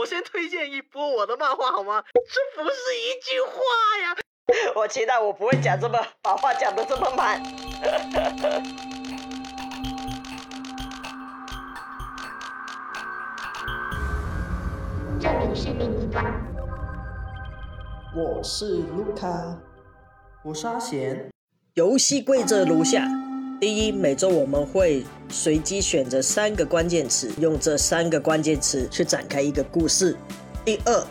我先推荐一波我的漫画好吗？这不是一句话呀！我期待我不会讲这么把话讲的这么满。这里是另一端。我是卢卡，我是阿贤。游戏规则如下：第一，每周我们会随机选择三个关键词，用这三个关键词去展开一个故事。第二，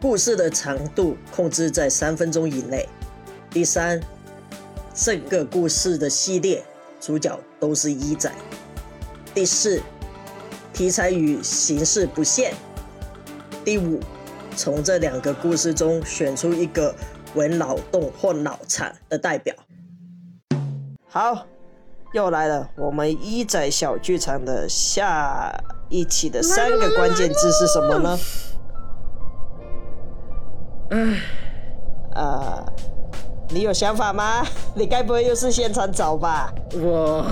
故事的长度控制在三分钟以内。第三，整个故事的系列主角都是一仔。第四，题材与形式不限。第五，从这两个故事中选出一个为脑洞或脑残的代表。好，又来了，我们一仔小剧场的下一期的三个关键字是什么呢？唉，呃，你有想法吗？你该不会又是现场找吧？我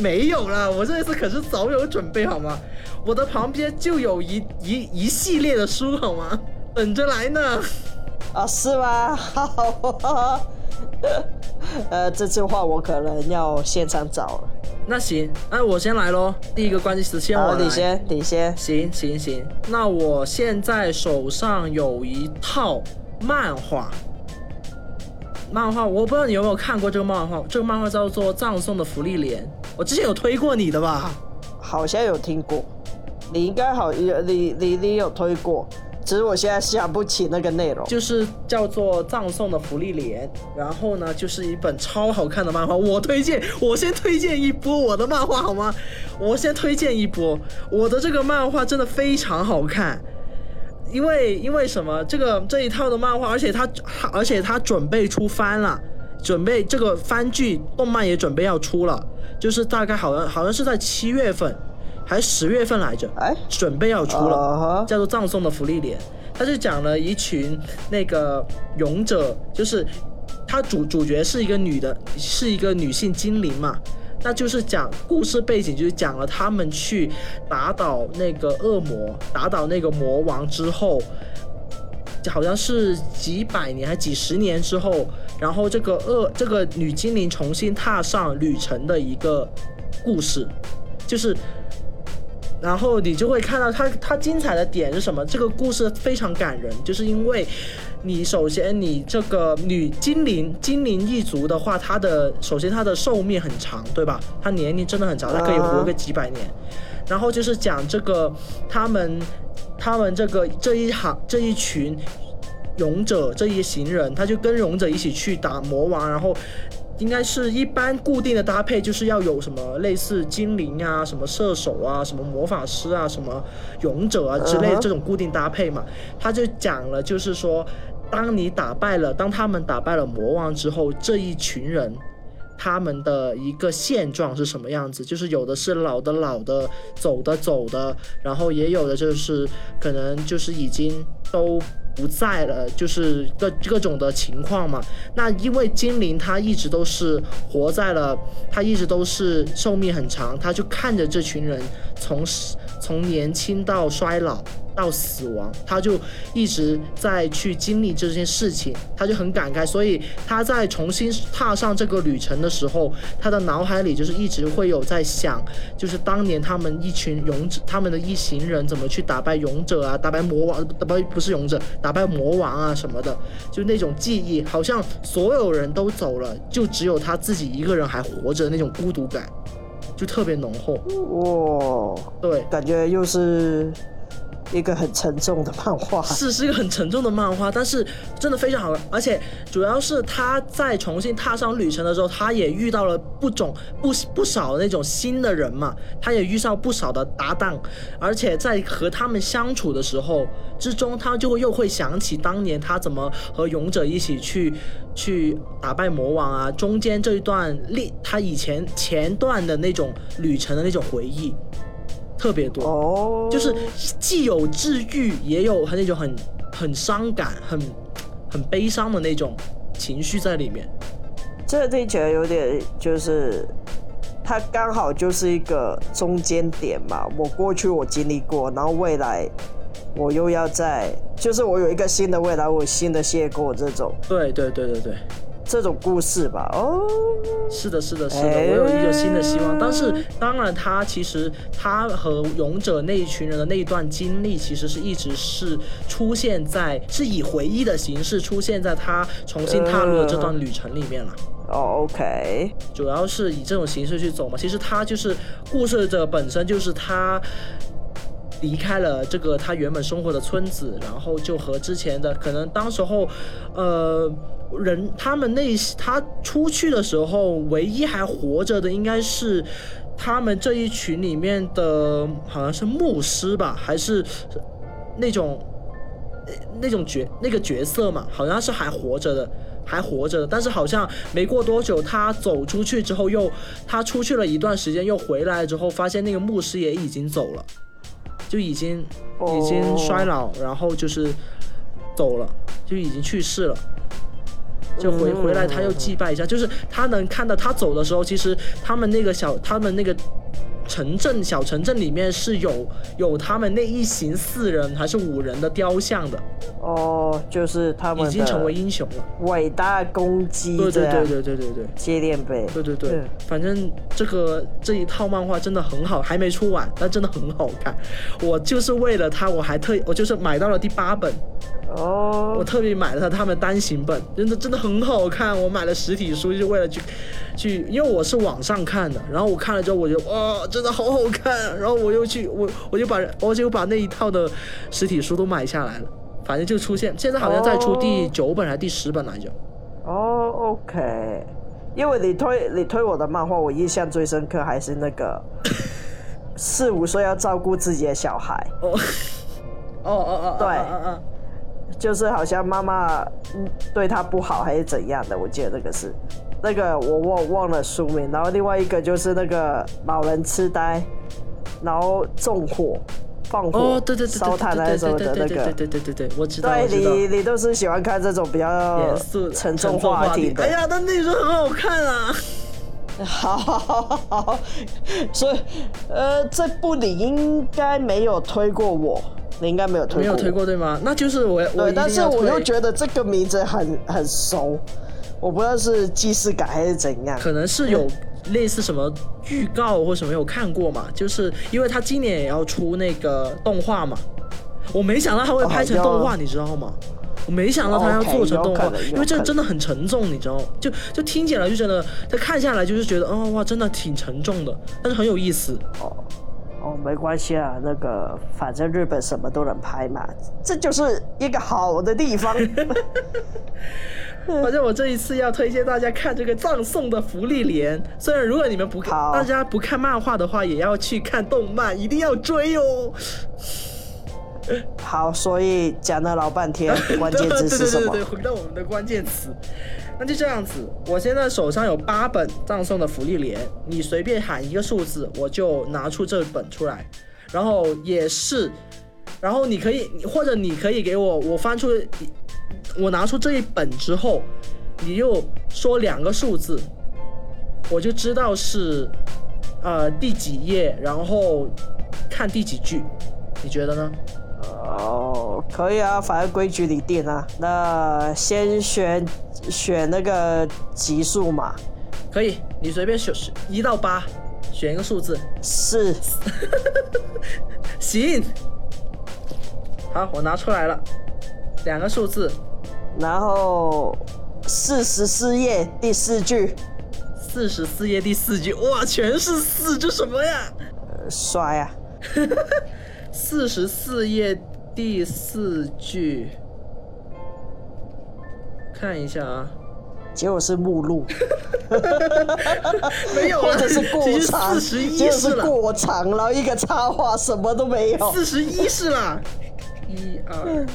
没有啦，我这次可是早有准备好吗？我的旁边就有一一一系列的书好吗？等着来呢。啊，是吗？好，呃，这次话我可能要现场找了。那行，那我先来喽。第一个关键词先我。你先，你先。行行行，那我现在手上有一套漫画，漫画我不知道你有没有看过这个漫画，这个漫画叫做《葬送的芙莉莲》，我之前有推过你的吧？好像有听过，你应该好，你你你有推过，只是我现在想不起那个内容。就是叫做《葬送的芙莉莲》，然后呢，就是一本超好看的漫画，我推荐，我先推荐一波我的漫画好吗？我先推荐一波，我的这个漫画真的非常好看。因为因为什么？这个这一套的漫画，而且它它而且它准备出番了，准备这个番剧动漫也准备要出了，就是大概好像好像是在七月份还是十月份来着，哎，准备要出了。叫做《葬送的芙莉莲》，它就讲了一群那个勇者，就是它主主角是一个女的，是一个女性精灵嘛，那就是讲故事背景就是讲了他们去打倒那个恶魔，打倒那个魔王之后。好像是几百年还几十年之后，然后这个恶这个女精灵重新踏上旅程的一个故事，就是然后你就会看到它它精彩的点是什么？这个故事非常感人，就是因为你首先你这个女精灵精灵一族的话，它的首先它的寿命很长，对吧？它年龄真的很长，它可以活个几百年。然后就是讲这个他们他们这个这一行这一群勇者这一行人，他就跟勇者一起去打魔王，然后应该是一般固定的搭配，就是要有什么类似精灵啊、什么射手啊、什么魔法师啊、什么勇者啊之类的这种固定搭配嘛。他就讲了，就是说，当你打败了，当他们打败了魔王之后，这一群人。他们的一个现状是什么样子？就是有的是老的老的，走的走的，然后也有的就是可能就是已经都不在了，就是各各种的情况嘛。那因为精灵它一直都是活在了，它一直都是寿命很长，它就看着这群人从从年轻到衰老到死亡，他就一直在去经历这件事情，他就很感慨，所以他在重新踏上这个旅程的时候，他的脑海里就是一直会有在想，就是当年他们一群勇者，他们的一行人怎么去打败勇者啊，打败魔王，打败不是勇者，打败魔王啊什么的，就那种记忆，好像所有人都走了，就只有他自己一个人还活着，那种孤独感就特别浓厚。哇，对，感觉又是一个很沉重的漫画。是是一个很沉重的漫画，但是真的非常好，而且主要是他在重新踏上旅程的时候，他也遇到了不种不不少那种新的人嘛，他也遇上不少的搭档，而且在和他们相处的时候之中，他就会又会想起当年他怎么和勇者一起去去打败魔王啊，中间这一段历他以前前段的那种旅程的那种回忆。特别多，哦，就是既有治愈，也有那种很很伤感、很很悲伤的那种情绪在里面。这个听起来有点就是，它刚好就是一个中间点嘛。我过去我经历过，然后未来我又要在，就是我有一个新的未来，我有新的谢过这种对对对对对，这种故事吧。哦，是的，是的，是的，哎我有一个新的希望。但是当然，他其实他和勇者那一群人的那一段经历，其实是一直是出现在是以回忆的形式出现在他重新踏入的这段旅程里面了。哦，OK，主要是以这种形式去走嘛。其实他就是故事的本身就是他离开了这个他原本生活的村子，然后就和之前的可能当时候，呃。人他们那他出去的时候，唯一还活着的应该是他们这一群里面的，好像是牧师吧，还是那种那种角那个角色嘛，好像是还活着的，还活着的。但是好像没过多久，他走出去之后又，他出去了一段时间，又回来之后，发现那个牧师也已经走了，就已经已经衰老，然后就是走了，就已经去世了。就回嗯回来，他又祭拜一下，就是他能看到他走的时候，其实他们那个小，他们那个城镇小城镇里面是有有他们那一行四人还是五人的雕像的，哦，就是他们已经成为英雄了。伟大攻击，对对对对对对对。接电呗，对对对嗯，反正这个这一套漫画真的很好，还没出完，但真的很好看。我就是为了它，我还特我就是买到了第八本，我哦，特别买了他们单行本，真的真的很好看。我买了实体书，就是为了去去，因为我是网上看的，然后我看了之后，我就哇，真的好好看。然后我又去我我就把我就把那一套的实体书都买下来了。反正就出现，现在好像在出第哦九本还是第十本来着。哦，OK，因为你推你推我的漫画，我印象最深刻还是那个 四五岁要照顾自己的小孩，哦哦哦哦，对嗯嗯。就是好像妈妈嗯对他不好还是怎样的，我记得那个是那个我忘忘了书名，然后另外一个就是那个老人痴呆，然后纵火、放火、哦，对对烧炭还是什么的那个对对个。对对对对，我知道，对。你，你都是喜欢看这种比较严肃沉重话题的。哎呀，但那时候很好看啊！好好好好，所以呃，这部你应该没有推过我，你应该没有推过，没有推。过对吗？那就是我我对，但是我又觉得这个名字很很熟，我不知道是既视感还是怎样。可能是有类似什么预告或什么有看过嘛，就是因为他今年也要出那个动画嘛，我没想到他会拍成动画，哦你知道吗？我没想到他要做成动画因为这真的很沉重，你知道吗？就就听起来就觉得，他看下来就是觉得，哦哇，真的挺沉重的，但是很有意思。哦哦，没关系啊，那个反正日本什么都能拍嘛，这就是一个好的地方。反正我这一次要推荐大家看这个葬送的福利连，虽然如果你们不看，大家不看漫画的话，也要去看动漫，一定要追哦。好，所以讲了老半天，关键字是什么对对对对？对，回到我们的关键词，那就这样子。我现在手上有八本葬送的福利连，你随便喊一个数字，我就拿出这本出来。然后也是，然后你可以，或者你可以给我，我翻出，我拿出这一本之后，你又说两个数字，我就知道是呃第几页，然后看第几句，你觉得呢？哦，可以啊，反正规矩你定啊。那先选选那个级数嘛，可以，你随便选一到八，选一个数字。四。行，好，我拿出来了，两个数字，然后四十四页第四句，四十四页第四句，哇，全是四，这什么呀？呃帅啊！四十四页第四句，看一下啊，结果是目录，没有了，或者是过其实长，四十一结果是是，过长，然后一个插画什么都没有，四十一是啦，一二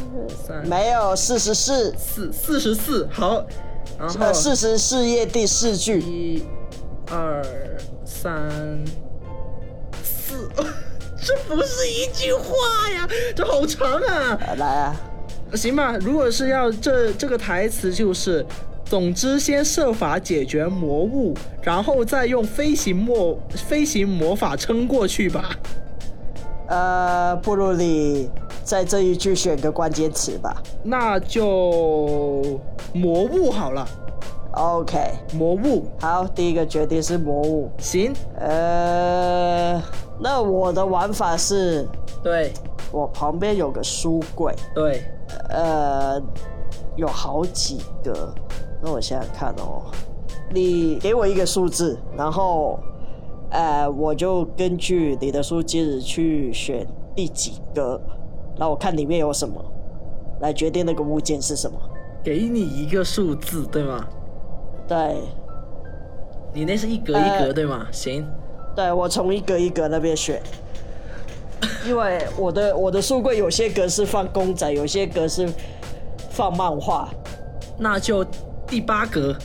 三。没有四十四，四四十四，好，然后呃，四十四页第四句，一、二、三、四，这不是一句话呀，这好长啊！呃来啊，行吧，如果是要这这个台词就是，总之先设法解决魔物，然后再用飞行魔飞行魔法撑过去吧。呃，不如你在这一句选个关键词吧。那就魔物好了，OK，魔物好，第一个决定是魔物。行，呃，那我的玩法是，对我旁边有个书柜，对，呃，有好几个。那我想想看哦，你给我一个数字，然后，呃，我就根据你的数字去选第几个，然后我看里面有什么，来决定那个物件是什么。给你一个数字对吗？对，你那是一格一格、呃对吗？行，对我从一格一格那边选，因为我的我的书柜有些格是放公仔，有些格是放漫画。那就第八格，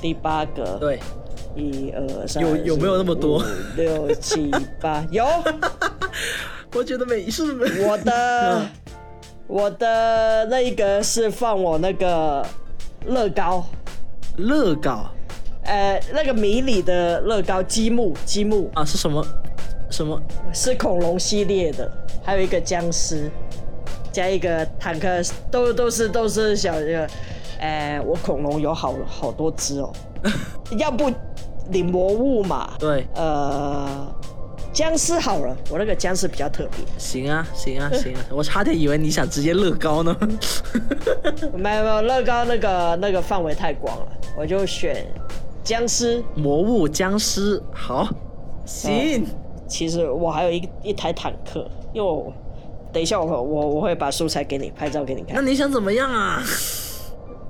第八格，对，一二三，有有没有那么多？五六七八，有。我觉得没事。没。我的我的那一格是放我那个乐高，乐高呃，那个迷你的乐高积木，积木啊是什么？什么？是恐龙系列的，还有一个僵尸，加一个坦克，都都是都是小的。呃，我恐龙有好好多只哦，要不你魔物嘛？对，呃，僵尸好了，我那个僵尸比较特别。行啊行啊行啊！我差点以为你想直接乐高呢。没有没有，乐高那个那个范围太广了，我就选僵尸。魔物僵尸好，行。其实我还有一一台坦克，因为我等一下我我我会把素材给你拍照给你看那。你想怎么样啊？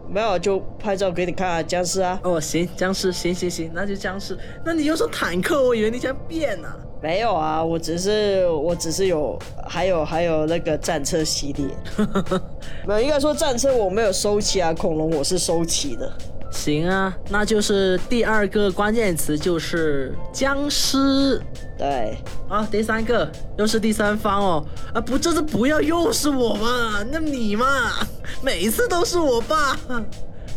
没有就拍照给你看啊，僵尸啊。哦，行，僵尸，行行行，那就僵尸。那你又说坦克，我以为你想变呢、没有啊，我只是我只是有还有还有那个战车系列，没有应该说战车我没有收齐啊，恐龙我是收齐的。行啊，那就是第二个关键词就是僵尸。对，啊，第三个又是第三方哦，啊不，这次不要又是我嘛，那你嘛，每一次都是我爸，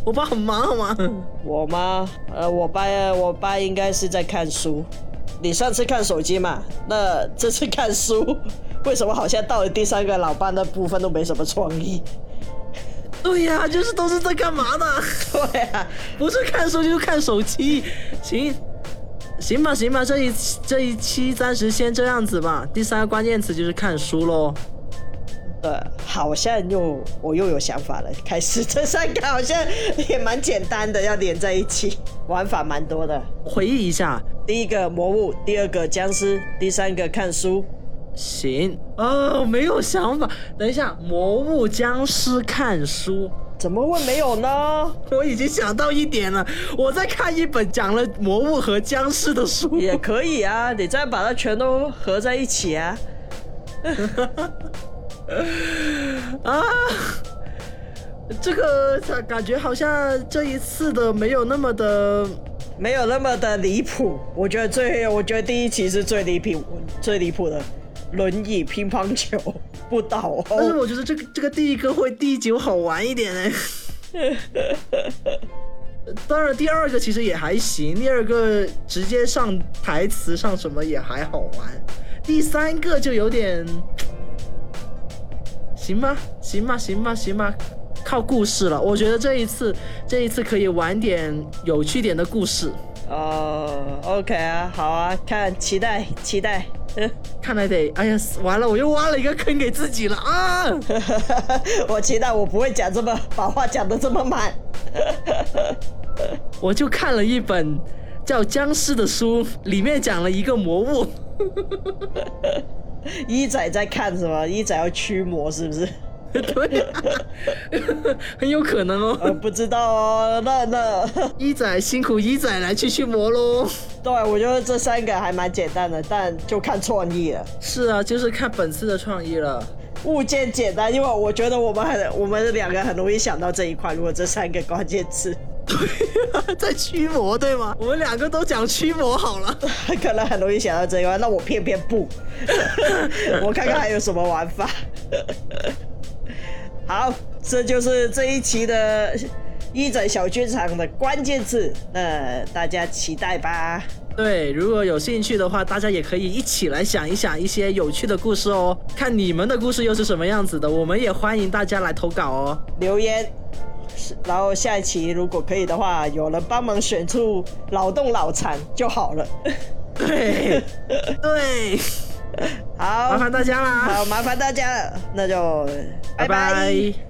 我爸很忙好吗？我妈？呃，我爸我爸应该是在看书。你上次看手机嘛？那这次看书，为什么好像到了第三个老爸那部分都没什么创意？对呀、就是都是在干嘛呢？对啊，不是看书就是看手机。行，行吧，行吧，这一这一期暂时先这样子吧。第三个关键词就是看书喽。呃，好像又我又有想法了。开始这三个好像也蛮简单的，要连在一起，玩法蛮多的。回忆一下，第一个魔物，第二个僵尸，第三个看书。行，哦，没有想法。等一下，魔物、僵尸、看书。怎么会没有呢？我已经想到一点了，我在看一本讲了魔物和僵尸的书。也可以啊，你再把它全都合在一起啊。啊，这个感觉好像这一次的没有那么的，没有那么的离谱。我觉得最，我觉得第一期是最离谱、最离谱的，轮椅、乒乓球不倒但是哦。我觉得这个这个第一个会第九好玩一点呢。当然，第二个其实也还行，第二个直接上台词上什么也还好玩，第三个就有点，行吧，行吧，行吧，行吧，靠故事了。我觉得这一次这一次可以玩点有趣点的故事，哦、o k 啊，好啊，看期待期待。看来得，哎呀，完了，我又挖了一个坑给自己了啊！我期待我不会讲这么把话讲的这么满。我就看了一本叫《僵尸》的书，里面讲了一个魔物。一仔在看什么？一仔要驱魔是不是？对、很有可能呃，哦。不知道哦。那那，一仔辛苦一仔来去驱魔喽。对我觉得这三个还蛮简单的，但就看创意了。是啊，就是看本次的创意了。物件简单，因为我觉得我们很，我们两个很容易想到这一块。如果这三个关键词，对，在驱魔对吗？我们两个都讲驱魔好了。可能很容易想到这一块，那我偏偏不。我看看还有什么玩法。好，这就是这一期的一整小剧场的关键字，那大家期待吧。对，如果有兴趣的话，大家也可以一起来想一想一些有趣的故事哦，看你们的故事又是什么样子的，我们也欢迎大家来投稿哦。留言。然后下一期如果可以的话，有人帮忙选出脑洞脑残就好了。对，对，好，麻烦大家啦，好，麻烦大家了，那就拜拜。拜